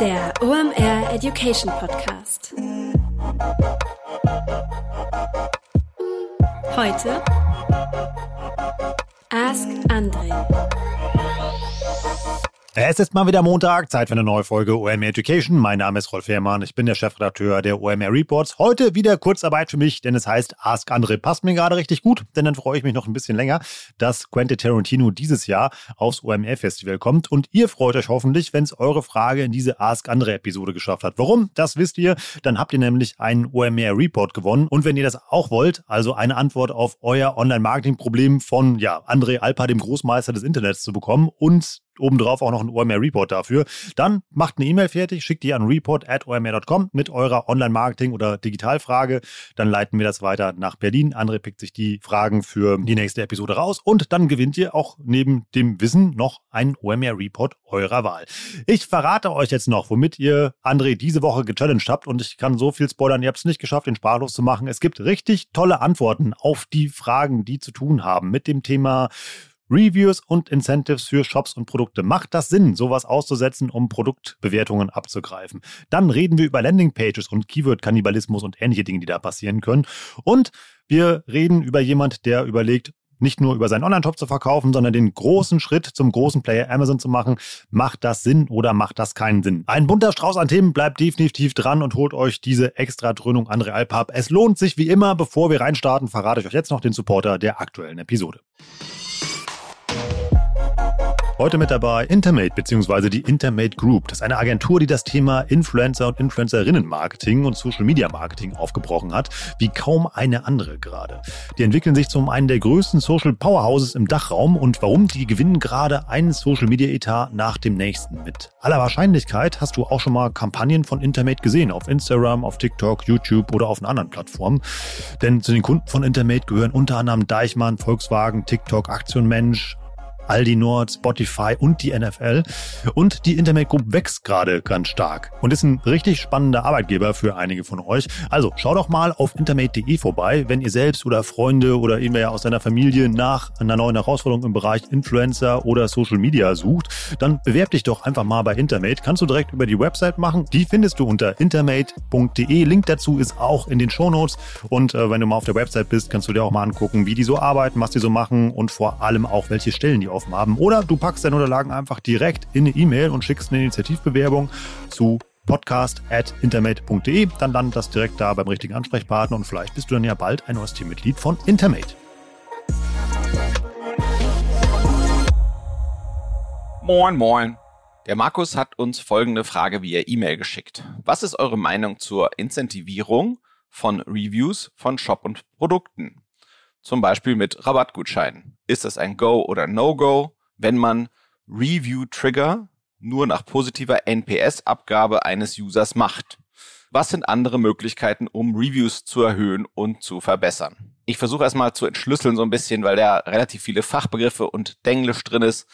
Der OMR Education Podcast. Heute Ask Andre. Es ist mal wieder Montag, Zeit für eine neue Folge OMR Education. Mein Name ist Rolf Herrmann, ich bin der Chefredakteur der OMR Reports. Heute wieder Kurzarbeit für mich, denn es heißt Ask Andre. Passt mir gerade richtig gut, denn dann freue ich mich noch ein bisschen länger, dass Quentin Tarantino dieses Jahr aufs OMR Festival kommt und ihr freut euch hoffentlich, wenn es eure Frage in diese Ask Andre Episode geschafft hat. Warum? Das wisst ihr. Dann habt ihr nämlich einen OMR Report gewonnen und wenn ihr das auch wollt, also eine Antwort auf euer Online-Marketing-Problem von ja, André Alpa, dem Großmeister des Internets zu bekommen und obendrauf auch noch ein OMR Report dafür. Dann macht eine E-Mail fertig, schickt die an report.omr.com mit eurer Online-Marketing- oder Digitalfrage. Dann leiten wir das weiter nach Berlin. André pickt sich die Fragen für die nächste Episode raus und dann gewinnt ihr auch neben dem Wissen noch einen OMR Report eurer Wahl. Ich verrate euch jetzt noch, womit ihr André diese Woche gechallenged habt und ich kann so viel spoilern, ihr habt es nicht geschafft, den sprachlos zu machen. Es gibt richtig tolle Antworten auf die Fragen, die zu tun haben mit dem Thema Reviews und Incentives für Shops und Produkte. Macht das Sinn, sowas auszusetzen, um Produktbewertungen abzugreifen? Dann reden wir über Landingpages und Keyword-Kannibalismus und ähnliche Dinge, die da passieren können. Und wir reden über jemand, der überlegt, nicht nur über seinen Online-Shop zu verkaufen, sondern den großen Schritt zum großen Player Amazon zu machen. Macht das Sinn oder macht das keinen Sinn? Ein bunter Strauß an Themen bleibt definitiv dran und holt euch diese extra Dröhnung an Realpub. Es lohnt sich wie immer. Bevor wir reinstarten, verrate ich euch jetzt noch den Supporter der aktuellen Episode. Heute mit dabei Intermate bzw. die Intermate Group. Das ist eine Agentur, die das Thema Influencer und Influencerinnen-Marketing und Social-Media-Marketing aufgebrochen hat, wie kaum eine andere gerade. Die entwickeln sich zum einen der größten Social Powerhouses im Dachraum und warum die gewinnen gerade einen Social-Media-Etat nach dem nächsten. Mit aller Wahrscheinlichkeit hast du auch schon mal Kampagnen von Intermate gesehen auf Instagram, auf TikTok, YouTube oder auf einer anderen Plattform. Denn zu den Kunden von Intermate gehören unter anderem Deichmann, Volkswagen, TikTok, Aktion Mensch, Aldi Nord, Spotify und die NFL. Und die Internet Group wächst gerade ganz stark und ist ein richtig spannender Arbeitgeber für einige von euch. Also schau doch mal auf intermate.de vorbei, wenn ihr selbst oder Freunde oder irgendwer aus deiner Familie nach einer neuen Herausforderung im Bereich Influencer oder Social Media sucht, dann bewerb dich doch einfach mal bei Intermate. Kannst du direkt über die Website machen. Die findest du unter intermate.de. Link dazu ist auch in den Shownotes. Und äh, wenn du mal auf der Website bist, kannst du dir auch mal angucken, wie die so arbeiten, was die so machen und vor allem auch, welche Stellen die offen haben. Oder du packst deine Unterlagen einfach direkt in eine E-Mail und schickst eine Initiativbewerbung zu podcast.intermate.de. Dann landet das direkt da beim richtigen Ansprechpartner und vielleicht bist du dann ja bald ein neues Teammitglied von Intermate. Moin, moin. Der Markus hat uns folgende Frage via E-Mail geschickt. Was ist eure Meinung zur Incentivierung von Reviews von Shop und Produkten? Zum Beispiel mit Rabattgutscheinen. Ist das ein Go oder No-Go, wenn man Review-Trigger nur nach positiver NPS-Abgabe eines Users macht? Was sind andere Möglichkeiten, um Reviews zu erhöhen und zu verbessern? Ich versuche erstmal zu entschlüsseln so ein bisschen, weil da relativ viele Fachbegriffe und Denglisch drin ist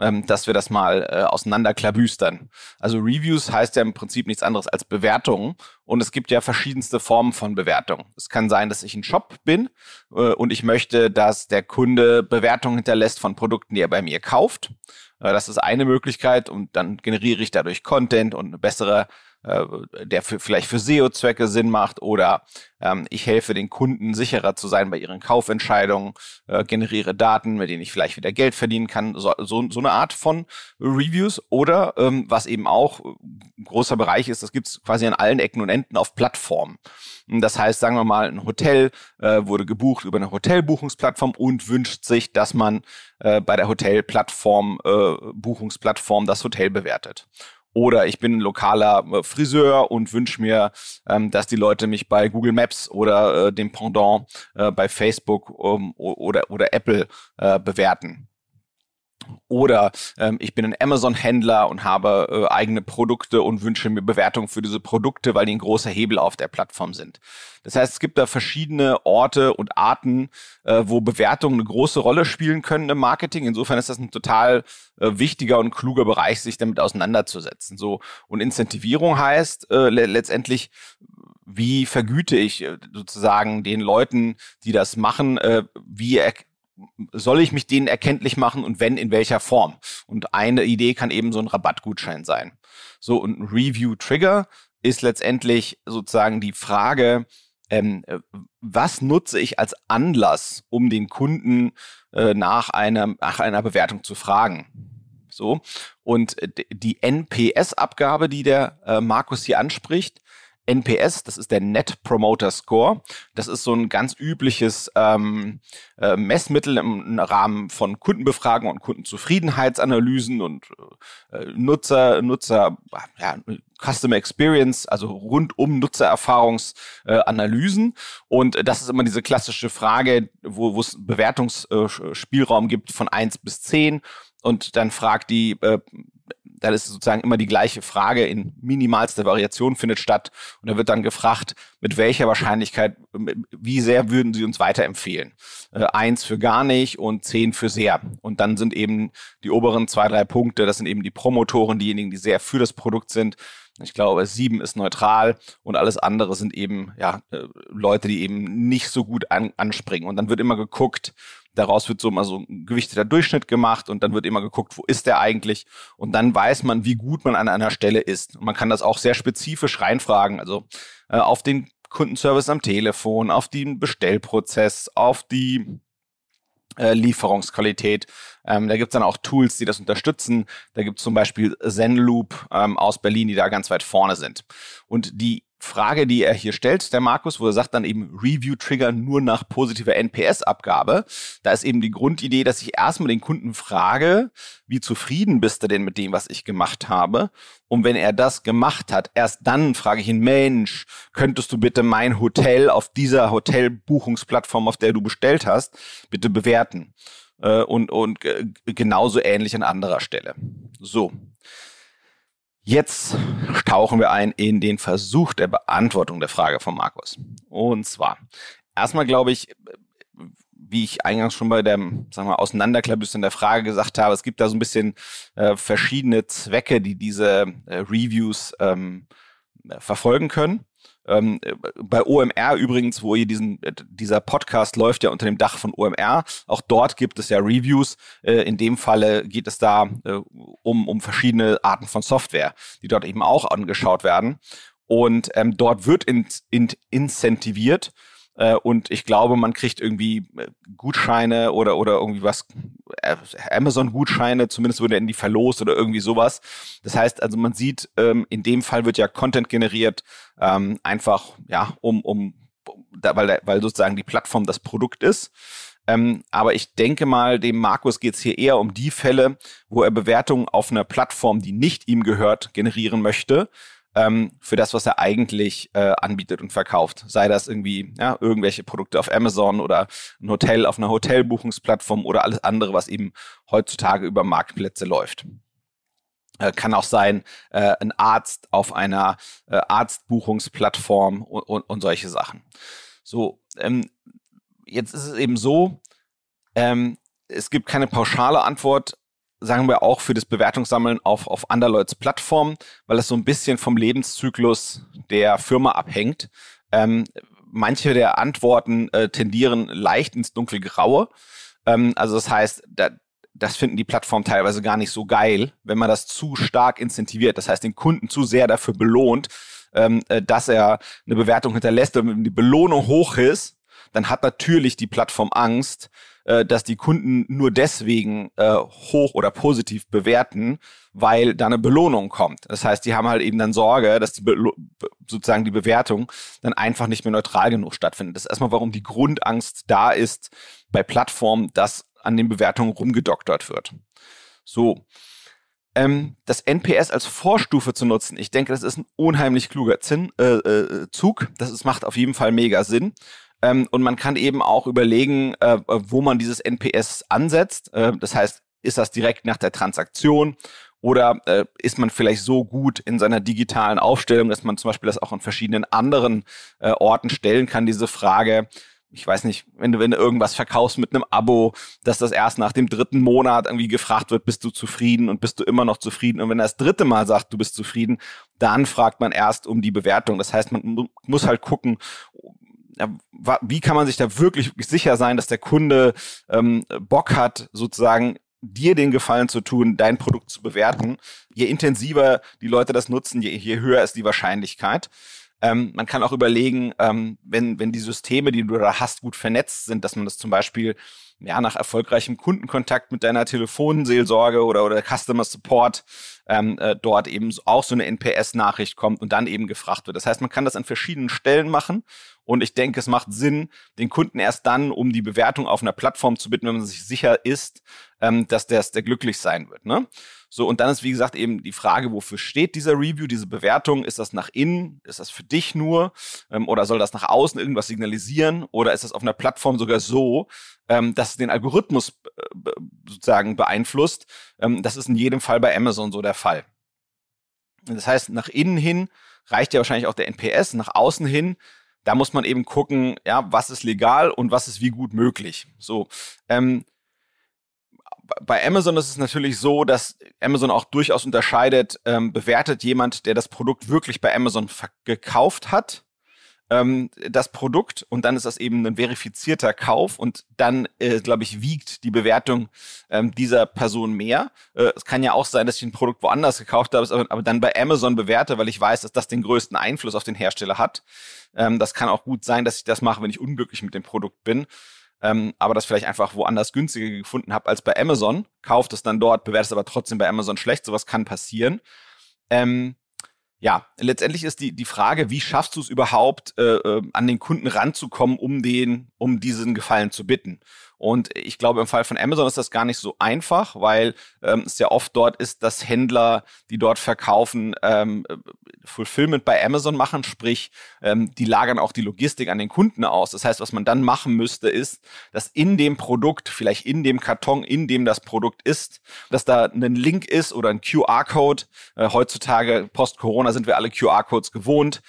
ähm, dass wir das mal äh, auseinanderklabüstern. Also Reviews heißt ja im Prinzip nichts anderes als Bewertungen und es gibt ja verschiedenste Formen von Bewertungen. Es kann sein, dass ich ein Shop bin äh, und ich möchte, dass der Kunde Bewertungen hinterlässt von Produkten, die er bei mir kauft. Äh, das ist eine Möglichkeit und dann generiere ich dadurch Content und eine bessere äh, der für, vielleicht für SEO-Zwecke Sinn macht oder ähm, ich helfe den Kunden sicherer zu sein bei ihren Kaufentscheidungen, äh, generiere Daten, mit denen ich vielleicht wieder Geld verdienen kann, so, so, so eine Art von Reviews oder ähm, was eben auch ein großer Bereich ist, das gibt's quasi an allen Ecken und Enden auf Plattformen. Das heißt, sagen wir mal, ein Hotel äh, wurde gebucht über eine Hotelbuchungsplattform und wünscht sich, dass man äh, bei der Hotelplattform, äh, Buchungsplattform das Hotel bewertet. Oder ich bin ein lokaler äh, Friseur und wünsche mir, ähm, dass die Leute mich bei Google Maps oder äh, dem Pendant äh, bei Facebook um, oder, oder Apple äh, bewerten. Oder ähm, ich bin ein Amazon-Händler und habe äh, eigene Produkte und wünsche mir Bewertungen für diese Produkte, weil die ein großer Hebel auf der Plattform sind. Das heißt, es gibt da verschiedene Orte und Arten, äh, wo Bewertungen eine große Rolle spielen können im Marketing. Insofern ist das ein total äh, wichtiger und kluger Bereich, sich damit auseinanderzusetzen. So und Incentivierung heißt äh, le letztendlich wie vergüte ich äh, sozusagen den Leuten, die das machen, äh, wie soll ich mich denen erkenntlich machen und wenn, in welcher Form? Und eine Idee kann eben so ein Rabattgutschein sein. So, und ein Review-Trigger ist letztendlich sozusagen die Frage, ähm, was nutze ich als Anlass, um den Kunden äh, nach, einer, nach einer Bewertung zu fragen? So. Und die NPS-Abgabe, die der äh, Markus hier anspricht, NPS, das ist der Net Promoter Score. Das ist so ein ganz übliches ähm, äh, Messmittel im Rahmen von Kundenbefragungen und Kundenzufriedenheitsanalysen und äh, Nutzer, Nutzer, ja, Customer Experience, also rundum Nutzererfahrungsanalysen. Äh, und das ist immer diese klassische Frage, wo es Bewertungsspielraum gibt von eins bis zehn und dann fragt die äh, dann ist sozusagen immer die gleiche Frage in minimalster Variation findet statt und da wird dann gefragt, mit welcher Wahrscheinlichkeit, wie sehr würden Sie uns weiterempfehlen? Äh, eins für gar nicht und zehn für sehr. Und dann sind eben die oberen zwei, drei Punkte, das sind eben die Promotoren, diejenigen, die sehr für das Produkt sind. Ich glaube, sieben ist neutral und alles andere sind eben ja äh, Leute, die eben nicht so gut an, anspringen. Und dann wird immer geguckt, Daraus wird so mal so ein gewichteter Durchschnitt gemacht und dann wird immer geguckt, wo ist der eigentlich? Und dann weiß man, wie gut man an einer Stelle ist. Und man kann das auch sehr spezifisch reinfragen, also äh, auf den Kundenservice am Telefon, auf den Bestellprozess, auf die äh, Lieferungsqualität. Ähm, da gibt's dann auch Tools, die das unterstützen. Da gibt's zum Beispiel Zenloop ähm, aus Berlin, die da ganz weit vorne sind. Und die Frage, die er hier stellt, der Markus, wo er sagt dann eben Review-Trigger nur nach positiver NPS-Abgabe. Da ist eben die Grundidee, dass ich erstmal den Kunden frage, wie zufrieden bist du denn mit dem, was ich gemacht habe? Und wenn er das gemacht hat, erst dann frage ich ihn, Mensch, könntest du bitte mein Hotel auf dieser Hotelbuchungsplattform, auf der du bestellt hast, bitte bewerten? Äh, und, und äh, genauso ähnlich an anderer Stelle. So. Jetzt tauchen wir ein in den Versuch der Beantwortung der Frage von Markus. Und zwar, erstmal glaube ich, wie ich eingangs schon bei dem, sagen wir, Auseinanderklabüstern der Frage gesagt habe, es gibt da so ein bisschen äh, verschiedene Zwecke, die diese äh, Reviews ähm, verfolgen können. Ähm, bei OMR übrigens, wo ihr diesen, äh, dieser Podcast läuft ja unter dem Dach von OMR. Auch dort gibt es ja Reviews. Äh, in dem Falle geht es da äh, um, um verschiedene Arten von Software, die dort eben auch angeschaut werden. Und ähm, dort wird in, in, incentiviert, und ich glaube, man kriegt irgendwie äh, Gutscheine oder, oder irgendwie was, äh, Amazon-Gutscheine, zumindest wurde in die verlost oder irgendwie sowas. Das heißt also, man sieht, ähm, in dem Fall wird ja Content generiert, ähm, einfach, ja, um, um, weil, weil sozusagen die Plattform das Produkt ist. Ähm, aber ich denke mal, dem Markus geht es hier eher um die Fälle, wo er Bewertungen auf einer Plattform, die nicht ihm gehört, generieren möchte ähm, für das, was er eigentlich äh, anbietet und verkauft. Sei das irgendwie ja, irgendwelche Produkte auf Amazon oder ein Hotel auf einer Hotelbuchungsplattform oder alles andere, was eben heutzutage über Marktplätze läuft. Äh, kann auch sein, äh, ein Arzt auf einer äh, Arztbuchungsplattform und, und, und solche Sachen. So, ähm, jetzt ist es eben so, ähm, es gibt keine pauschale Antwort sagen wir auch für das Bewertungssammeln auf, auf Underlords Plattform, weil es so ein bisschen vom Lebenszyklus der Firma abhängt. Ähm, manche der Antworten äh, tendieren leicht ins dunkelgraue. Ähm, also das heißt, da, das finden die Plattformen teilweise gar nicht so geil, wenn man das zu stark incentiviert. Das heißt, den Kunden zu sehr dafür belohnt, ähm, äh, dass er eine Bewertung hinterlässt. Und wenn die Belohnung hoch ist, dann hat natürlich die Plattform Angst, äh, dass die Kunden nur deswegen äh, hoch oder positiv bewerten, weil da eine Belohnung kommt. Das heißt, die haben halt eben dann Sorge, dass die Be sozusagen die Bewertung dann einfach nicht mehr neutral genug stattfindet. Das ist erstmal, warum die Grundangst da ist bei Plattformen, dass an den Bewertungen rumgedoktert wird. So. Ähm, das NPS als Vorstufe zu nutzen, ich denke, das ist ein unheimlich kluger Zin, äh, äh, Zug. Das ist, macht auf jeden Fall mega Sinn. Ähm, und man kann eben auch überlegen, äh, wo man dieses NPS ansetzt. Äh, das heißt, ist das direkt nach der Transaktion oder äh, ist man vielleicht so gut in seiner digitalen Aufstellung, dass man zum Beispiel das auch an verschiedenen anderen äh, Orten stellen kann, diese Frage. Ich weiß nicht, wenn du, wenn du irgendwas verkaufst mit einem Abo, dass das erst nach dem dritten Monat irgendwie gefragt wird, bist du zufrieden und bist du immer noch zufrieden? Und wenn er das dritte Mal sagt, du bist zufrieden, dann fragt man erst um die Bewertung. Das heißt, man muss halt gucken, wie kann man sich da wirklich sicher sein, dass der Kunde ähm, Bock hat, sozusagen dir den Gefallen zu tun, dein Produkt zu bewerten. Je intensiver die Leute das nutzen, je, je höher ist die Wahrscheinlichkeit. Ähm, man kann auch überlegen, ähm, wenn, wenn die Systeme, die du da hast, gut vernetzt sind, dass man das zum Beispiel ja, nach erfolgreichem Kundenkontakt mit deiner Telefonseelsorge oder, oder Customer Support ähm, äh, dort eben auch so eine NPS-Nachricht kommt und dann eben gefragt wird. Das heißt, man kann das an verschiedenen Stellen machen und ich denke, es macht Sinn, den Kunden erst dann um die Bewertung auf einer Plattform zu bitten, wenn man sich sicher ist, ähm, dass der, der glücklich sein wird. Ne? So, und dann ist, wie gesagt, eben die Frage, wofür steht dieser Review, diese Bewertung? Ist das nach innen? Ist das für dich nur? Ähm, oder soll das nach außen irgendwas signalisieren? Oder ist das auf einer Plattform sogar so, ähm, dass es den Algorithmus äh, sozusagen beeinflusst? Ähm, das ist in jedem Fall bei Amazon so der Fall. Das heißt, nach innen hin reicht ja wahrscheinlich auch der NPS, nach außen hin da muss man eben gucken, ja, was ist legal und was ist wie gut möglich. So, ähm, bei Amazon ist es natürlich so, dass Amazon auch durchaus unterscheidet, ähm, bewertet jemand, der das Produkt wirklich bei Amazon gekauft hat, ähm, das Produkt und dann ist das eben ein verifizierter Kauf und dann, äh, glaube ich, wiegt die Bewertung ähm, dieser Person mehr. Äh, es kann ja auch sein, dass ich ein Produkt woanders gekauft habe, aber, aber dann bei Amazon bewerte, weil ich weiß, dass das den größten Einfluss auf den Hersteller hat. Ähm, das kann auch gut sein, dass ich das mache, wenn ich unglücklich mit dem Produkt bin. Ähm, aber das vielleicht einfach woanders günstiger gefunden habe als bei Amazon, kauft es dann dort, bewertet es aber trotzdem bei Amazon schlecht. Sowas kann passieren. Ähm, ja, letztendlich ist die, die Frage, wie schaffst du es überhaupt, äh, äh, an den Kunden ranzukommen, um den, um diesen Gefallen zu bitten? Und ich glaube, im Fall von Amazon ist das gar nicht so einfach, weil ähm, es ja oft dort ist, dass Händler, die dort verkaufen, ähm, Fulfillment bei Amazon machen, sprich, ähm, die lagern auch die Logistik an den Kunden aus. Das heißt, was man dann machen müsste, ist, dass in dem Produkt, vielleicht in dem Karton, in dem das Produkt ist, dass da ein Link ist oder ein QR-Code. Äh, heutzutage, post-Corona, sind wir alle QR-Codes gewohnt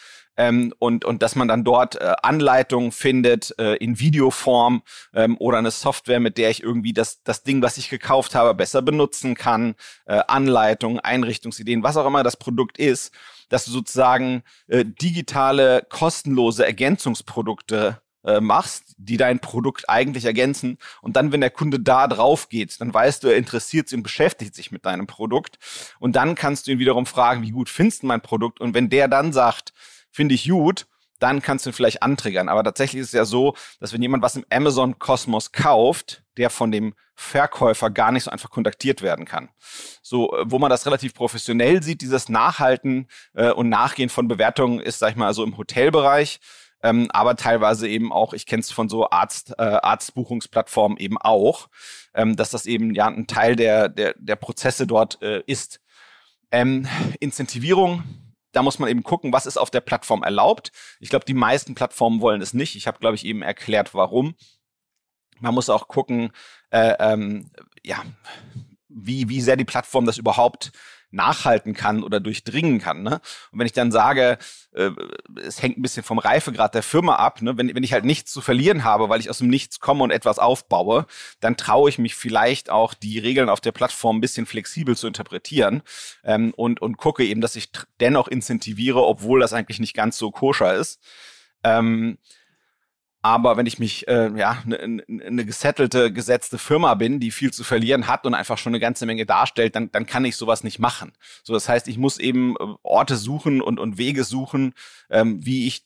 ähm, und, und dass man dann dort äh, Anleitungen findet äh, in Videoform ähm, oder eine Software, mit der ich irgendwie das, das Ding, was ich gekauft habe, besser benutzen kann, äh, Anleitungen, Einrichtungsideen, was auch immer das Produkt ist, dass du sozusagen äh, digitale, kostenlose Ergänzungsprodukte äh, machst, die dein Produkt eigentlich ergänzen. Und dann, wenn der Kunde da drauf geht, dann weißt du, er interessiert sich und beschäftigt sich mit deinem Produkt. Und dann kannst du ihn wiederum fragen, wie gut findest du mein Produkt? Und wenn der dann sagt, finde ich gut, dann kannst du ihn vielleicht antriggern. Aber tatsächlich ist es ja so, dass wenn jemand was im Amazon-Kosmos kauft, der von dem Verkäufer gar nicht so einfach kontaktiert werden kann. So, äh, wo man das relativ professionell sieht, dieses Nachhalten äh, und Nachgehen von Bewertungen ist, sag ich mal, so im Hotelbereich. Ähm, aber teilweise eben auch, ich kenne es von so Arzt, äh, Arztbuchungsplattformen eben auch, ähm, dass das eben ja ein Teil der, der, der Prozesse dort äh, ist. Ähm, Incentivierung da muss man eben gucken, was ist auf der Plattform erlaubt. Ich glaube, die meisten Plattformen wollen es nicht. Ich habe, glaube ich, eben erklärt, warum. Man muss auch gucken, äh, ähm, ja, wie, wie sehr die Plattform das überhaupt nachhalten kann oder durchdringen kann. Ne? Und wenn ich dann sage, äh, es hängt ein bisschen vom Reifegrad der Firma ab, ne? wenn, wenn ich halt nichts zu verlieren habe, weil ich aus dem Nichts komme und etwas aufbaue, dann traue ich mich vielleicht auch, die Regeln auf der Plattform ein bisschen flexibel zu interpretieren ähm, und, und gucke eben, dass ich dennoch incentiviere, obwohl das eigentlich nicht ganz so koscher ist. Ähm, aber wenn ich mich, äh, ja, eine ne, ne gesettelte, gesetzte Firma bin, die viel zu verlieren hat und einfach schon eine ganze Menge darstellt, dann, dann kann ich sowas nicht machen. So, das heißt, ich muss eben äh, Orte suchen und, und Wege suchen, ähm, wie ich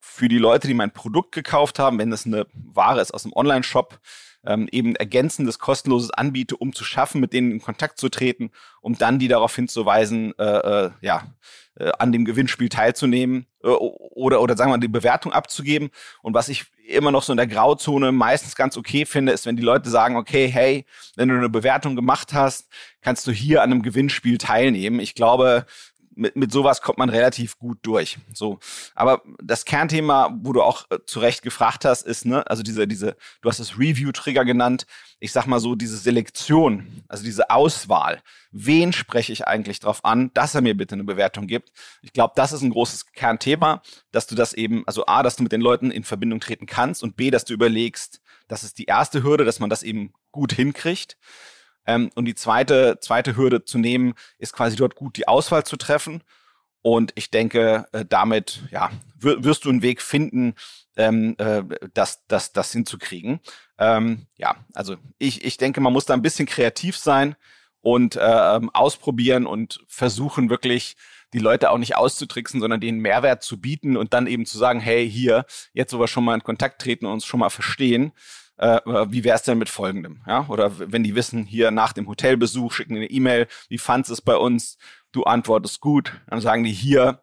für die Leute, die mein Produkt gekauft haben, wenn es eine Ware ist aus dem Online-Shop, ähm, eben ergänzendes, kostenloses anbiete, um zu schaffen, mit denen in Kontakt zu treten, um dann die darauf hinzuweisen, äh, äh, ja, äh, an dem Gewinnspiel teilzunehmen äh, oder, oder sagen wir mal, die Bewertung abzugeben. Und was ich immer noch so in der Grauzone meistens ganz okay finde, ist, wenn die Leute sagen, okay, hey, wenn du eine Bewertung gemacht hast, kannst du hier an einem Gewinnspiel teilnehmen. Ich glaube, mit, mit sowas kommt man relativ gut durch. So, aber das Kernthema, wo du auch äh, zu Recht gefragt hast, ist ne, also diese diese, du hast es Review-Trigger genannt. Ich sag mal so diese Selektion, also diese Auswahl. Wen spreche ich eigentlich darauf an, dass er mir bitte eine Bewertung gibt? Ich glaube, das ist ein großes Kernthema, dass du das eben, also a, dass du mit den Leuten in Verbindung treten kannst und b, dass du überlegst, das ist die erste Hürde, dass man das eben gut hinkriegt. Ähm, und die zweite, zweite Hürde zu nehmen, ist quasi dort gut die Auswahl zu treffen. Und ich denke, äh, damit ja, wirst du einen Weg finden, ähm, äh, das, das, das hinzukriegen. Ähm, ja, also ich, ich denke, man muss da ein bisschen kreativ sein und äh, ausprobieren und versuchen wirklich die Leute auch nicht auszutricksen, sondern denen Mehrwert zu bieten und dann eben zu sagen, hey, hier, jetzt wir schon mal in Kontakt treten und uns schon mal verstehen, äh, wie wäre es denn mit folgendem? Ja? Oder wenn die wissen, hier nach dem Hotelbesuch schicken eine E-Mail, wie fandst es bei uns? Du antwortest gut, dann sagen die hier,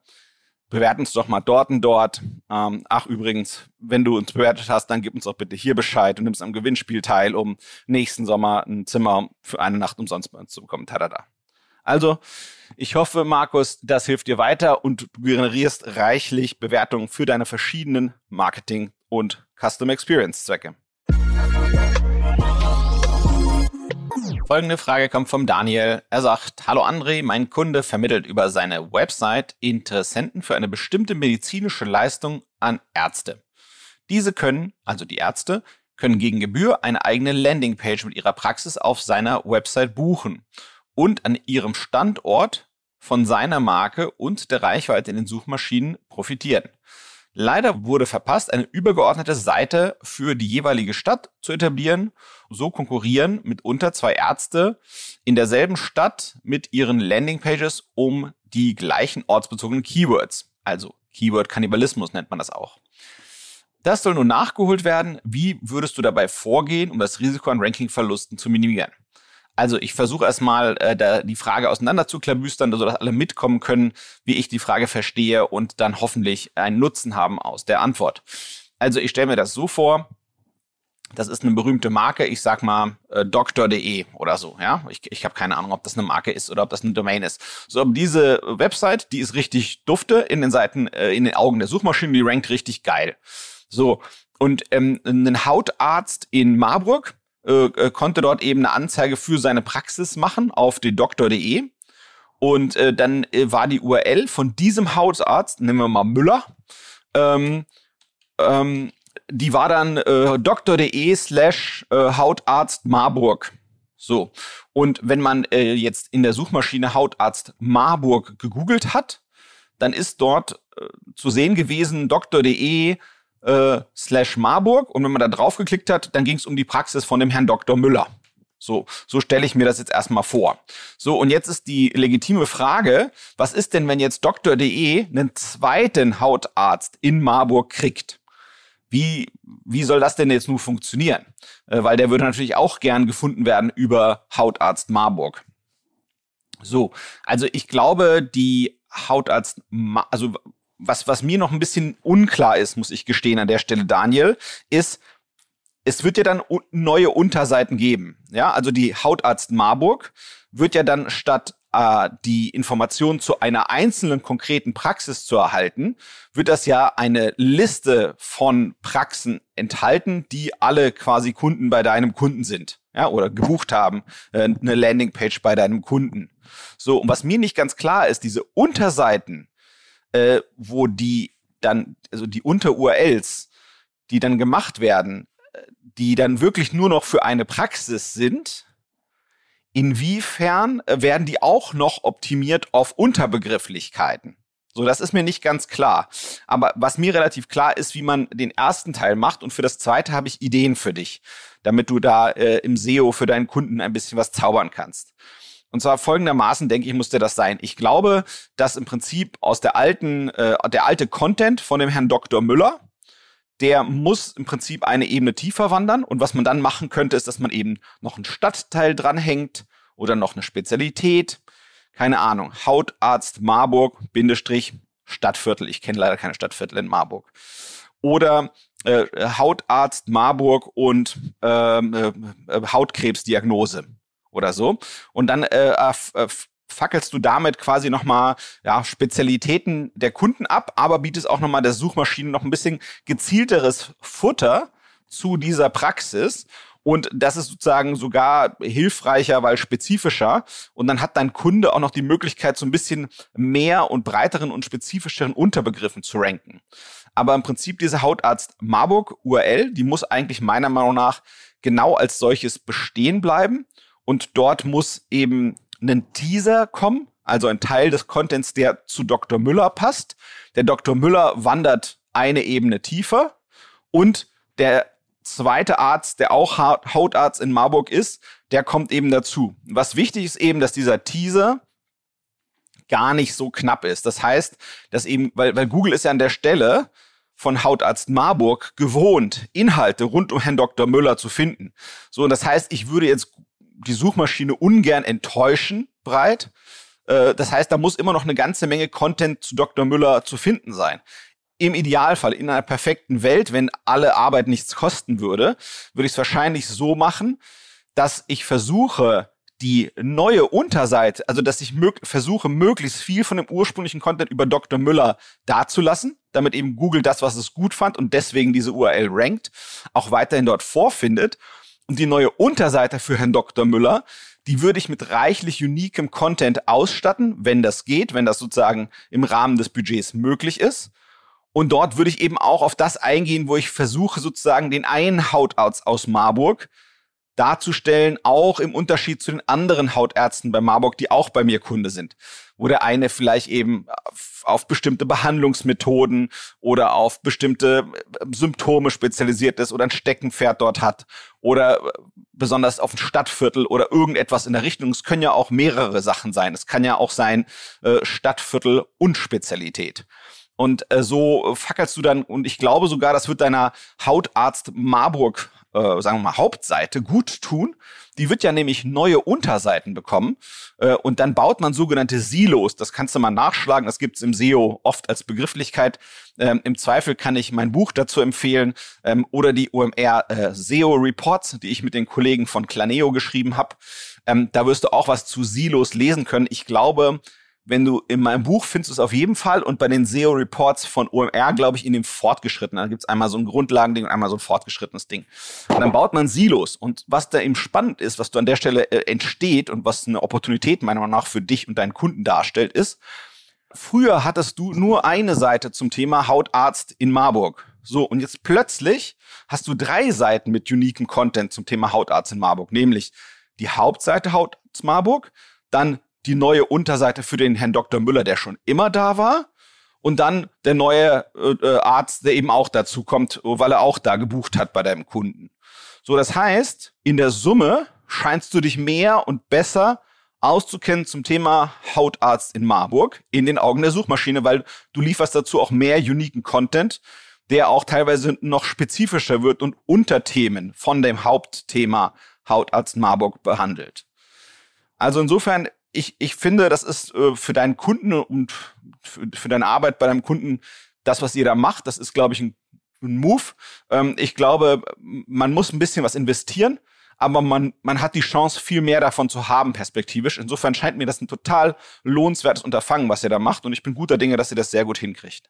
bewerten uns doch mal dort und dort. Ähm, ach, übrigens, wenn du uns bewertet hast, dann gib uns doch bitte hier Bescheid und nimmst am Gewinnspiel teil, um nächsten Sommer ein Zimmer für eine Nacht umsonst bei uns zu bekommen. Tada. Also, ich hoffe, Markus, das hilft dir weiter und du generierst reichlich Bewertungen für deine verschiedenen Marketing- und Custom Experience-Zwecke. Folgende Frage kommt vom Daniel. Er sagt, Hallo André, mein Kunde vermittelt über seine Website Interessenten für eine bestimmte medizinische Leistung an Ärzte. Diese können, also die Ärzte, können gegen Gebühr eine eigene Landingpage mit ihrer Praxis auf seiner Website buchen und an ihrem Standort von seiner Marke und der Reichweite in den Suchmaschinen profitieren. Leider wurde verpasst, eine übergeordnete Seite für die jeweilige Stadt zu etablieren. So konkurrieren mitunter zwei Ärzte in derselben Stadt mit ihren Landingpages um die gleichen ortsbezogenen Keywords. Also Keyword-Kannibalismus nennt man das auch. Das soll nun nachgeholt werden. Wie würdest du dabei vorgehen, um das Risiko an Rankingverlusten zu minimieren? Also ich versuche erstmal äh, da die Frage auseinander zu klabüstern, sodass alle mitkommen können, wie ich die Frage verstehe und dann hoffentlich einen Nutzen haben aus der Antwort. Also ich stelle mir das so vor, das ist eine berühmte Marke, ich sag mal äh, doktor.de oder so, ja. Ich, ich habe keine Ahnung, ob das eine Marke ist oder ob das eine Domain ist. So, diese Website, die ist richtig dufte in den Seiten, äh, in den Augen der Suchmaschinen, die rankt richtig geil. So, und ähm, ein Hautarzt in Marburg, äh, äh, konnte dort eben eine Anzeige für seine Praxis machen auf die doktor.de. Und äh, dann äh, war die URL von diesem Hautarzt, nehmen wir mal Müller, ähm, ähm, die war dann äh, doktor.de slash äh, Hautarzt Marburg. So. Und wenn man äh, jetzt in der Suchmaschine Hautarzt Marburg gegoogelt hat, dann ist dort äh, zu sehen gewesen doktor.de äh, slash Marburg und wenn man da drauf geklickt hat, dann ging es um die Praxis von dem Herrn Dr. Müller. So, so stelle ich mir das jetzt erstmal vor. So, und jetzt ist die legitime Frage, was ist denn, wenn jetzt Doktor.de einen zweiten Hautarzt in Marburg kriegt? Wie, wie soll das denn jetzt nun funktionieren? Äh, weil der würde natürlich auch gern gefunden werden über Hautarzt Marburg. So, also ich glaube, die Hautarzt, also was, was mir noch ein bisschen unklar ist, muss ich gestehen an der Stelle, Daniel, ist, es wird ja dann neue Unterseiten geben. Ja, also die Hautarzt Marburg wird ja dann statt äh, die Information zu einer einzelnen konkreten Praxis zu erhalten, wird das ja eine Liste von Praxen enthalten, die alle quasi Kunden bei deinem Kunden sind. Ja, oder gebucht haben, äh, eine Landingpage bei deinem Kunden. So, und was mir nicht ganz klar ist, diese Unterseiten, äh, wo die dann, also die Unter-URLs, die dann gemacht werden, äh, die dann wirklich nur noch für eine Praxis sind, inwiefern äh, werden die auch noch optimiert auf Unterbegrifflichkeiten? So, das ist mir nicht ganz klar. Aber was mir relativ klar ist, wie man den ersten Teil macht und für das zweite habe ich Ideen für dich, damit du da äh, im SEO für deinen Kunden ein bisschen was zaubern kannst. Und zwar folgendermaßen, denke ich, musste das sein. Ich glaube, dass im Prinzip aus der alten, äh, der alte Content von dem Herrn Dr. Müller, der muss im Prinzip eine Ebene tiefer wandern. Und was man dann machen könnte, ist, dass man eben noch einen Stadtteil dranhängt oder noch eine Spezialität. Keine Ahnung. Hautarzt Marburg, Bindestrich, Stadtviertel. Ich kenne leider keine Stadtviertel in Marburg. Oder äh, Hautarzt Marburg und ähm, äh, äh, Hautkrebsdiagnose oder so. Und dann äh, äh, fackelst du damit quasi nochmal ja, Spezialitäten der Kunden ab, aber bietest auch nochmal der Suchmaschine noch ein bisschen gezielteres Futter zu dieser Praxis. Und das ist sozusagen sogar hilfreicher, weil spezifischer. Und dann hat dein Kunde auch noch die Möglichkeit, so ein bisschen mehr und breiteren und spezifischeren Unterbegriffen zu ranken. Aber im Prinzip diese Hautarzt Marburg URL, die muss eigentlich meiner Meinung nach genau als solches bestehen bleiben und dort muss eben ein Teaser kommen, also ein Teil des Contents, der zu Dr. Müller passt. Der Dr. Müller wandert eine Ebene tiefer und der zweite Arzt, der auch Hautarzt in Marburg ist, der kommt eben dazu. Was wichtig ist eben, dass dieser Teaser gar nicht so knapp ist. Das heißt, dass eben, weil, weil Google ist ja an der Stelle von Hautarzt Marburg gewohnt, Inhalte rund um Herrn Dr. Müller zu finden. So, und das heißt, ich würde jetzt die Suchmaschine ungern enttäuschen, breit. Äh, das heißt, da muss immer noch eine ganze Menge Content zu Dr. Müller zu finden sein. Im Idealfall, in einer perfekten Welt, wenn alle Arbeit nichts kosten würde, würde ich es wahrscheinlich so machen, dass ich versuche, die neue Unterseite, also dass ich mög versuche, möglichst viel von dem ursprünglichen Content über Dr. Müller dazulassen, damit eben Google das, was es gut fand und deswegen diese URL rankt, auch weiterhin dort vorfindet. Und die neue Unterseite für Herrn Dr. Müller, die würde ich mit reichlich unikem Content ausstatten, wenn das geht, wenn das sozusagen im Rahmen des Budgets möglich ist. Und dort würde ich eben auch auf das eingehen, wo ich versuche, sozusagen den einen Hautarzt aus Marburg darzustellen, auch im Unterschied zu den anderen Hautärzten bei Marburg, die auch bei mir Kunde sind. Wo der eine vielleicht eben auf bestimmte Behandlungsmethoden oder auf bestimmte äh, Symptome spezialisiert ist oder ein Steckenpferd dort hat oder äh, besonders auf ein Stadtviertel oder irgendetwas in der Richtung. Es können ja auch mehrere Sachen sein. Es kann ja auch sein äh, Stadtviertel und Spezialität. Und so fackelst du dann, und ich glaube sogar, das wird deiner Hautarzt Marburg äh, sagen wir mal, Hauptseite gut tun. Die wird ja nämlich neue Unterseiten bekommen äh, und dann baut man sogenannte Silos. Das kannst du mal nachschlagen. Das gibt's im SEO oft als Begrifflichkeit. Ähm, Im Zweifel kann ich mein Buch dazu empfehlen ähm, oder die OMR äh, SEO Reports, die ich mit den Kollegen von Claneo geschrieben habe. Ähm, da wirst du auch was zu Silos lesen können. Ich glaube, wenn du in meinem Buch findest es auf jeden Fall und bei den SEO-Reports von OMR, glaube ich, in dem fortgeschrittenen. Da gibt es einmal so ein Grundlagending und einmal so ein fortgeschrittenes Ding. Und dann baut man Silos. Und was da eben spannend ist, was du an der Stelle äh, entsteht und was eine Opportunität meiner Meinung nach für dich und deinen Kunden darstellt, ist, früher hattest du nur eine Seite zum Thema Hautarzt in Marburg. So, und jetzt plötzlich hast du drei Seiten mit uniquem Content zum Thema Hautarzt in Marburg, nämlich die Hauptseite Hautarzt Marburg, dann die neue Unterseite für den Herrn Dr. Müller, der schon immer da war. Und dann der neue äh, äh, Arzt, der eben auch dazu kommt, weil er auch da gebucht hat bei deinem Kunden. So, das heißt, in der Summe scheinst du dich mehr und besser auszukennen zum Thema Hautarzt in Marburg in den Augen der Suchmaschine, weil du lieferst dazu auch mehr uniken Content, der auch teilweise noch spezifischer wird und Unterthemen von dem Hauptthema Hautarzt Marburg behandelt. Also insofern ich, ich finde, das ist äh, für deinen Kunden und für, für, deine Arbeit bei deinem Kunden das, was ihr da macht, das ist, glaube ich, ein, ein Move. Ähm, ich glaube, man muss ein bisschen was investieren, aber man, man hat die Chance, viel mehr davon zu haben, perspektivisch. Insofern scheint mir das ein total lohnenswertes Unterfangen, was ihr da macht. Und ich bin guter Dinge, dass ihr das sehr gut hinkriegt.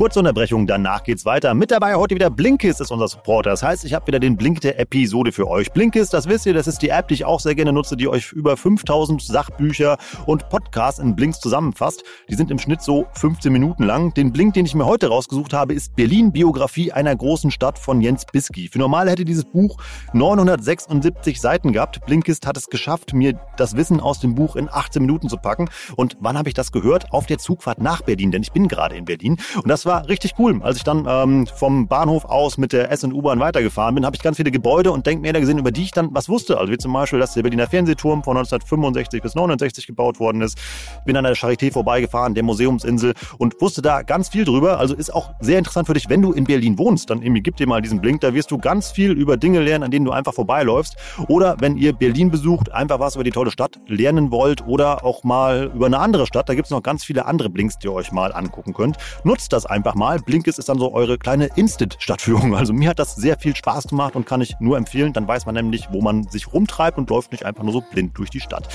Kurze Unterbrechung, danach geht's weiter. Mit dabei heute wieder Blinkist ist unser Supporter. Das heißt, ich habe wieder den Blink der Episode für euch. Blinkist, das wisst ihr, das ist die App, die ich auch sehr gerne nutze, die euch über 5000 Sachbücher und Podcasts in Blinks zusammenfasst. Die sind im Schnitt so 15 Minuten lang. Den Blink, den ich mir heute rausgesucht habe, ist Berlin Biografie einer großen Stadt von Jens Bisky. Für normal hätte dieses Buch 976 Seiten gehabt. Blinkist hat es geschafft, mir das Wissen aus dem Buch in 18 Minuten zu packen. Und wann habe ich das gehört? Auf der Zugfahrt nach Berlin, denn ich bin gerade in Berlin. Und das war war richtig cool. Als ich dann ähm, vom Bahnhof aus mit der S- und U-Bahn weitergefahren bin, habe ich ganz viele Gebäude und Denkmäler gesehen, über die ich dann was wusste. Also wie zum Beispiel, dass der Berliner Fernsehturm von 1965 bis 69 gebaut worden ist. Bin an der Charité vorbeigefahren, der Museumsinsel und wusste da ganz viel drüber. Also ist auch sehr interessant für dich, wenn du in Berlin wohnst, dann irgendwie gib dir mal diesen Blink. Da wirst du ganz viel über Dinge lernen, an denen du einfach vorbeiläufst. Oder wenn ihr Berlin besucht, einfach was über die tolle Stadt lernen wollt oder auch mal über eine andere Stadt. Da gibt es noch ganz viele andere Blinks, die ihr euch mal angucken könnt. Nutzt das einfach einfach mal. Blinkist ist dann so eure kleine Instant-Stadtführung. Also mir hat das sehr viel Spaß gemacht und kann ich nur empfehlen. Dann weiß man nämlich, wo man sich rumtreibt und läuft nicht einfach nur so blind durch die Stadt.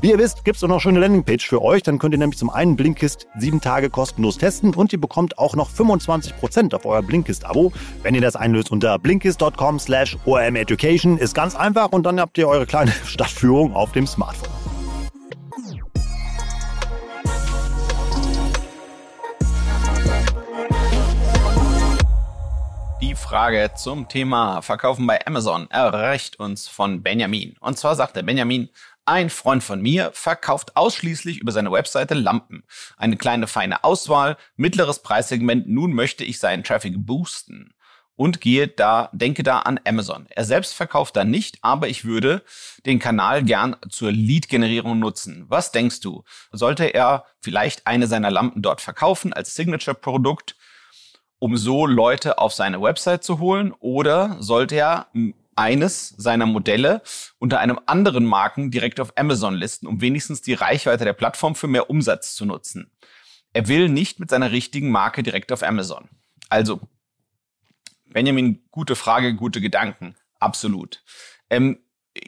Wie ihr wisst, gibt es auch noch eine schöne Landingpage für euch. Dann könnt ihr nämlich zum einen Blinkist sieben Tage kostenlos testen und ihr bekommt auch noch 25% auf euer Blinkist-Abo, wenn ihr das einlöst unter blinkist.com slash omeducation. Ist ganz einfach und dann habt ihr eure kleine Stadtführung auf dem Smartphone. Die Frage zum Thema Verkaufen bei Amazon erreicht uns von Benjamin. Und zwar sagt der Benjamin, ein Freund von mir verkauft ausschließlich über seine Webseite Lampen. Eine kleine feine Auswahl, mittleres Preissegment. Nun möchte ich seinen Traffic boosten und gehe da, denke da an Amazon. Er selbst verkauft da nicht, aber ich würde den Kanal gern zur Lead-Generierung nutzen. Was denkst du? Sollte er vielleicht eine seiner Lampen dort verkaufen als Signature-Produkt, um so Leute auf seine Website zu holen? Oder sollte er eines seiner Modelle unter einem anderen Marken direkt auf Amazon listen, um wenigstens die Reichweite der Plattform für mehr Umsatz zu nutzen. Er will nicht mit seiner richtigen Marke direkt auf Amazon. Also, Benjamin, gute Frage, gute Gedanken. Absolut. Ähm,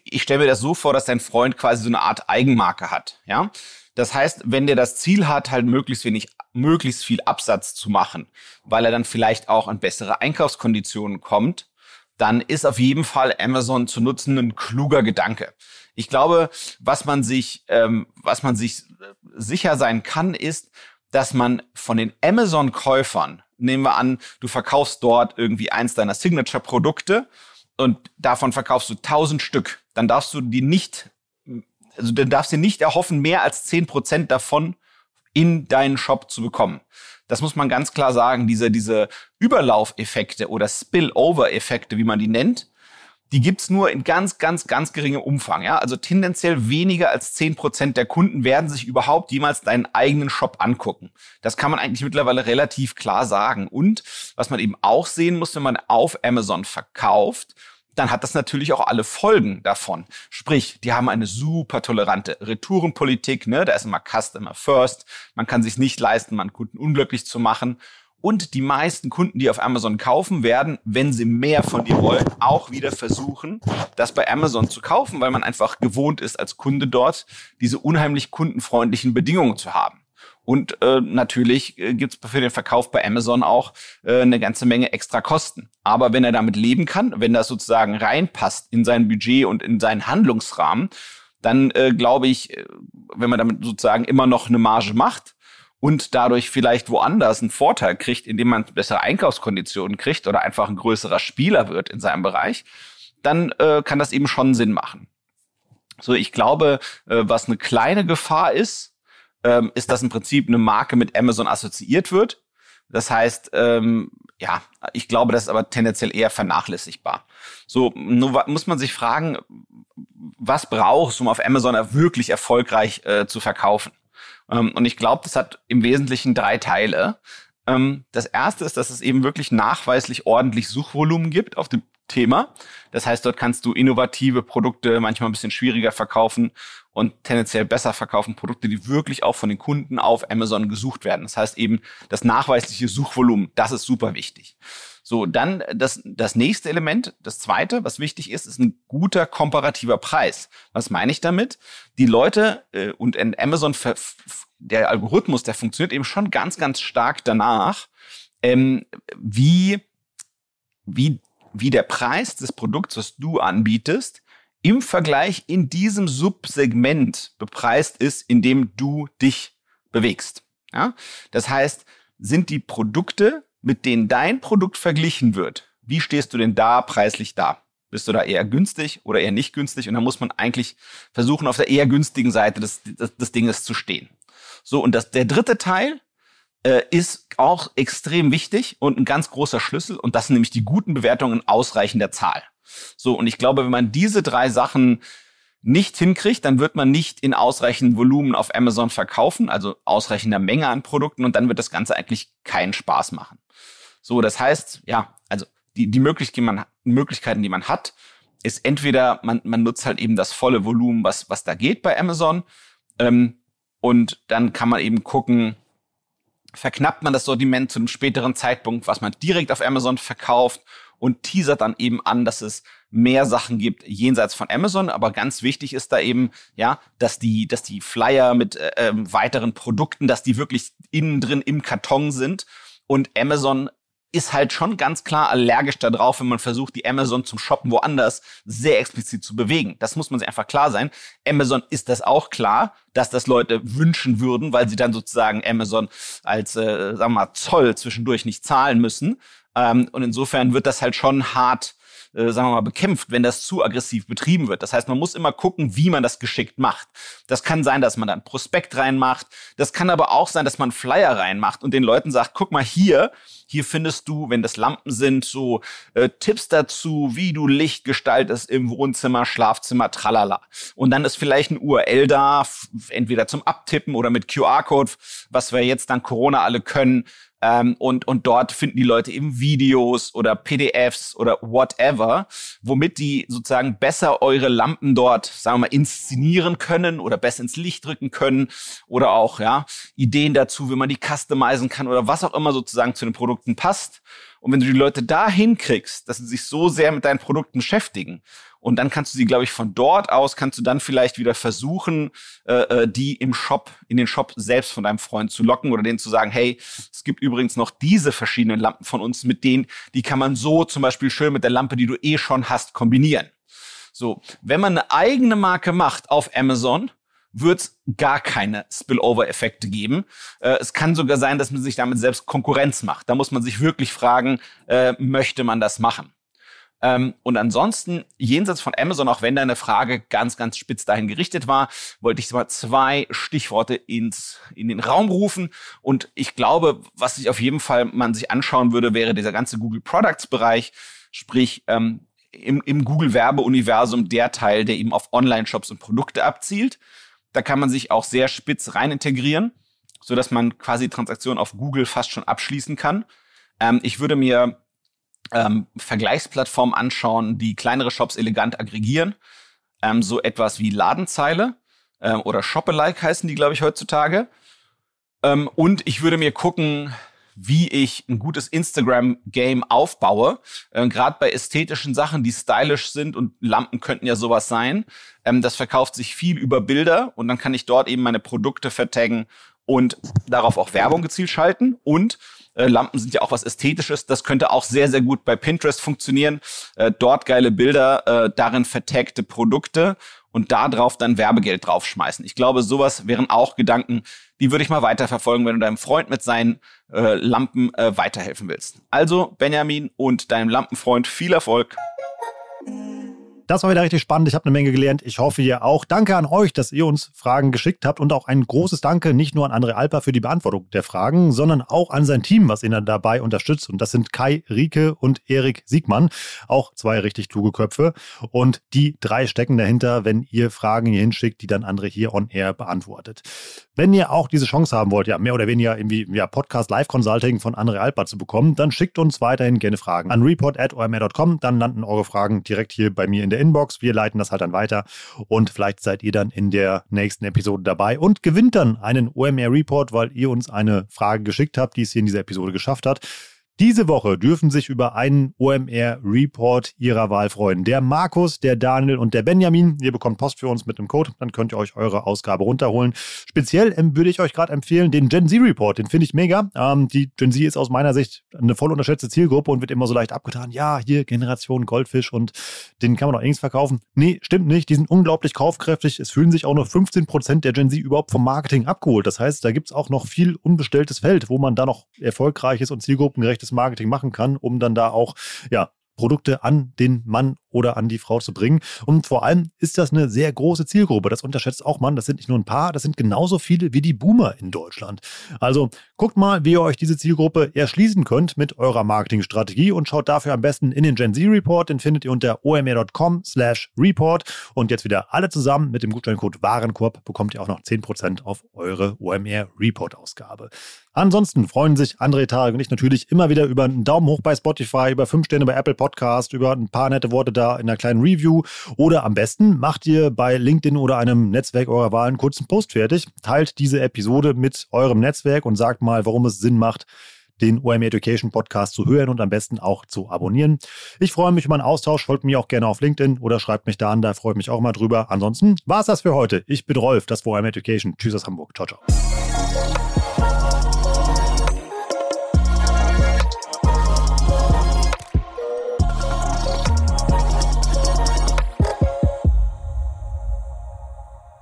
ich stelle mir das so vor, dass dein Freund quasi so eine Art Eigenmarke hat. Ja, das heißt, wenn der das Ziel hat, halt möglichst wenig, möglichst viel Absatz zu machen, weil er dann vielleicht auch an bessere Einkaufskonditionen kommt, dann ist auf jeden Fall Amazon zu nutzen ein kluger Gedanke. Ich glaube, was man sich, ähm, was man sich äh, sicher sein kann, ist, dass man von den Amazon-Käufern, nehmen wir an, du verkaufst dort irgendwie eins deiner Signature-Produkte und davon verkaufst du tausend Stück, dann darfst du die nicht, also dann darfst du nicht erhoffen, mehr als zehn Prozent davon in deinen Shop zu bekommen. Das muss man ganz klar sagen. Diese, diese Überlaufeffekte oder Spillover-Effekte, wie man die nennt, die gibt's nur in ganz, ganz, ganz geringem Umfang. Ja? Also tendenziell weniger als zehn Prozent der Kunden werden sich überhaupt jemals deinen eigenen Shop angucken. Das kann man eigentlich mittlerweile relativ klar sagen. Und was man eben auch sehen muss, wenn man auf Amazon verkauft, dann hat das natürlich auch alle Folgen davon. Sprich, die haben eine super tolerante Retourenpolitik, ne? Da ist immer Customer First. Man kann sich nicht leisten, man Kunden unglücklich zu machen. Und die meisten Kunden, die auf Amazon kaufen, werden, wenn sie mehr von dir wollen, auch wieder versuchen, das bei Amazon zu kaufen, weil man einfach gewohnt ist, als Kunde dort diese unheimlich kundenfreundlichen Bedingungen zu haben. Und äh, natürlich äh, gibt es für den Verkauf bei Amazon auch äh, eine ganze Menge extra Kosten. Aber wenn er damit leben kann, wenn das sozusagen reinpasst in sein Budget und in seinen Handlungsrahmen, dann äh, glaube ich, äh, wenn man damit sozusagen immer noch eine Marge macht und dadurch vielleicht woanders einen Vorteil kriegt, indem man bessere Einkaufskonditionen kriegt oder einfach ein größerer Spieler wird in seinem Bereich, dann äh, kann das eben schon Sinn machen. So, ich glaube, äh, was eine kleine Gefahr ist, ähm, ist, dass im Prinzip eine Marke mit Amazon assoziiert wird. Das heißt, ähm, ja, ich glaube, das ist aber tendenziell eher vernachlässigbar. So, nur muss man sich fragen, was brauchst du, um auf Amazon wirklich erfolgreich äh, zu verkaufen? Ähm, und ich glaube, das hat im Wesentlichen drei Teile. Ähm, das erste ist, dass es eben wirklich nachweislich ordentlich Suchvolumen gibt auf dem Thema. Das heißt, dort kannst du innovative Produkte manchmal ein bisschen schwieriger verkaufen und tendenziell besser verkaufen Produkte, die wirklich auch von den Kunden auf Amazon gesucht werden. Das heißt eben, das nachweisliche Suchvolumen, das ist super wichtig. So, dann das, das nächste Element, das zweite, was wichtig ist, ist ein guter komparativer Preis. Was meine ich damit? Die Leute äh, und in Amazon, der Algorithmus, der funktioniert eben schon ganz, ganz stark danach, ähm, wie, wie wie der Preis des Produkts, was du anbietest, im Vergleich in diesem Subsegment bepreist ist, in dem du dich bewegst. Ja? Das heißt, sind die Produkte, mit denen dein Produkt verglichen wird, wie stehst du denn da preislich da? Bist du da eher günstig oder eher nicht günstig? Und da muss man eigentlich versuchen, auf der eher günstigen Seite des, des, des Dinges zu stehen. So, und das, der dritte Teil äh, ist auch extrem wichtig und ein ganz großer Schlüssel. Und das sind nämlich die guten Bewertungen in ausreichender Zahl. So, und ich glaube, wenn man diese drei Sachen nicht hinkriegt, dann wird man nicht in ausreichendem Volumen auf Amazon verkaufen, also ausreichender Menge an Produkten und dann wird das Ganze eigentlich keinen Spaß machen. So, das heißt, ja, also die, die Möglichkeiten, die man, Möglichkeiten, die man hat, ist entweder man, man nutzt halt eben das volle Volumen, was, was da geht bei Amazon, ähm, und dann kann man eben gucken, verknappt man das Sortiment zu einem späteren Zeitpunkt, was man direkt auf Amazon verkauft und teasert dann eben an, dass es mehr Sachen gibt jenseits von Amazon. Aber ganz wichtig ist da eben, ja, dass die, dass die Flyer mit äh, ähm, weiteren Produkten, dass die wirklich innen drin im Karton sind und Amazon ist halt schon ganz klar allergisch darauf, wenn man versucht, die Amazon zum Shoppen woanders sehr explizit zu bewegen. Das muss man sich einfach klar sein. Amazon ist das auch klar, dass das Leute wünschen würden, weil sie dann sozusagen Amazon als, äh, sagen wir mal, Zoll zwischendurch nicht zahlen müssen. Ähm, und insofern wird das halt schon hart äh, sagen wir mal, bekämpft, wenn das zu aggressiv betrieben wird. Das heißt, man muss immer gucken, wie man das geschickt macht. Das kann sein, dass man dann Prospekt reinmacht. Das kann aber auch sein, dass man Flyer reinmacht und den Leuten sagt, guck mal hier, hier findest du, wenn das Lampen sind, so äh, Tipps dazu, wie du Licht gestaltest im Wohnzimmer, Schlafzimmer, tralala. Und dann ist vielleicht ein URL da, entweder zum Abtippen oder mit QR-Code, was wir jetzt dann Corona alle können, ähm, und, und dort finden die Leute eben Videos oder PDFs oder whatever, womit die sozusagen besser eure Lampen dort, sagen wir mal, inszenieren können oder besser ins Licht drücken können oder auch, ja, Ideen dazu, wie man die customizen kann oder was auch immer sozusagen zu den Produkten passt. Und wenn du die Leute da hinkriegst, dass sie sich so sehr mit deinen Produkten beschäftigen und dann kannst du sie, glaube ich, von dort aus kannst du dann vielleicht wieder versuchen, äh, äh, die im Shop, in den Shop selbst von deinem Freund zu locken oder denen zu sagen, hey, es gibt übrigens noch diese verschiedenen Lampen von uns, mit denen, die kann man so zum Beispiel schön mit der Lampe, die du eh schon hast, kombinieren. So, wenn man eine eigene Marke macht auf Amazon, wird es gar keine Spillover-Effekte geben. Äh, es kann sogar sein, dass man sich damit selbst Konkurrenz macht. Da muss man sich wirklich fragen, äh, möchte man das machen? Ähm, und ansonsten, jenseits von Amazon, auch wenn deine Frage ganz, ganz spitz dahin gerichtet war, wollte ich mal zwei Stichworte ins, in den Raum rufen. Und ich glaube, was sich auf jeden Fall man sich anschauen würde, wäre dieser ganze Google Products Bereich, sprich, ähm, im, im Google Werbeuniversum der Teil, der eben auf Online-Shops und Produkte abzielt. Da kann man sich auch sehr spitz rein integrieren, so dass man quasi Transaktionen auf Google fast schon abschließen kann. Ähm, ich würde mir ähm, Vergleichsplattformen anschauen, die kleinere Shops elegant aggregieren. Ähm, so etwas wie Ladenzeile ähm, oder Shopalike heißen die, glaube ich, heutzutage. Ähm, und ich würde mir gucken, wie ich ein gutes Instagram-Game aufbaue. Ähm, Gerade bei ästhetischen Sachen, die stylisch sind und Lampen könnten ja sowas sein. Ähm, das verkauft sich viel über Bilder und dann kann ich dort eben meine Produkte vertaggen und darauf auch Werbung gezielt schalten. Und äh, Lampen sind ja auch was Ästhetisches. Das könnte auch sehr, sehr gut bei Pinterest funktionieren. Äh, dort geile Bilder, äh, darin vertagte Produkte und da drauf dann Werbegeld draufschmeißen. Ich glaube, sowas wären auch Gedanken, die würde ich mal weiterverfolgen, wenn du deinem Freund mit seinen äh, Lampen äh, weiterhelfen willst. Also, Benjamin und deinem Lampenfreund viel Erfolg. Das war wieder richtig spannend. Ich habe eine Menge gelernt. Ich hoffe, ihr auch. Danke an euch, dass ihr uns Fragen geschickt habt und auch ein großes Danke nicht nur an André Alper für die Beantwortung der Fragen, sondern auch an sein Team, was ihn dann dabei unterstützt. Und das sind Kai Rieke und Erik Siegmann. Auch zwei richtig kluge Köpfe. Und die drei stecken dahinter, wenn ihr Fragen hier hinschickt, die dann André hier on air beantwortet. Wenn ihr auch diese Chance haben wollt, ja, mehr oder weniger irgendwie ja, Podcast Live Consulting von André Alper zu bekommen, dann schickt uns weiterhin gerne Fragen an report.omr.com. Dann landen eure Fragen direkt hier bei mir in der der Inbox. Wir leiten das halt dann weiter und vielleicht seid ihr dann in der nächsten Episode dabei und gewinnt dann einen OMR Report, weil ihr uns eine Frage geschickt habt, die es hier in dieser Episode geschafft hat. Diese Woche dürfen sich über einen OMR-Report Ihrer Wahl freuen. Der Markus, der Daniel und der Benjamin. Ihr bekommt Post für uns mit einem Code, dann könnt ihr euch eure Ausgabe runterholen. Speziell ähm, würde ich euch gerade empfehlen, den Gen Z-Report, den finde ich mega. Ähm, die Gen Z ist aus meiner Sicht eine voll unterschätzte Zielgruppe und wird immer so leicht abgetan. Ja, hier Generation Goldfisch und den kann man doch nichts verkaufen. Nee, stimmt nicht. Die sind unglaublich kaufkräftig. Es fühlen sich auch noch 15 Prozent der Gen Z überhaupt vom Marketing abgeholt. Das heißt, da gibt es auch noch viel unbestelltes Feld, wo man da noch erfolgreiches und zielgruppengerechtes gutes Marketing machen kann, um dann da auch ja, Produkte an den Mann oder an die Frau zu bringen. Und vor allem ist das eine sehr große Zielgruppe. Das unterschätzt auch man. Das sind nicht nur ein paar, das sind genauso viele wie die Boomer in Deutschland. Also guckt mal, wie ihr euch diese Zielgruppe erschließen könnt mit eurer Marketingstrategie und schaut dafür am besten in den Gen Z Report. Den findet ihr unter omr.com slash report. Und jetzt wieder alle zusammen mit dem Gutscheincode Warenkorb bekommt ihr auch noch 10% auf eure OMR Report Ausgabe. Ansonsten freuen sich André Tarek und ich natürlich immer wieder über einen Daumen hoch bei Spotify, über fünf Sterne bei Apple Podcast, über ein paar nette Worte da in einer kleinen Review. Oder am besten macht ihr bei LinkedIn oder einem Netzwerk eurer Wahl einen kurzen Post fertig, teilt diese Episode mit eurem Netzwerk und sagt mal, warum es Sinn macht, den OM Education Podcast zu hören und am besten auch zu abonnieren. Ich freue mich über einen Austausch. Folgt mir auch gerne auf LinkedIn oder schreibt mich da an, da freue ich mich auch mal drüber. Ansonsten war es das für heute. Ich bin Rolf, das war OM Education. Tschüss aus Hamburg. Ciao, ciao.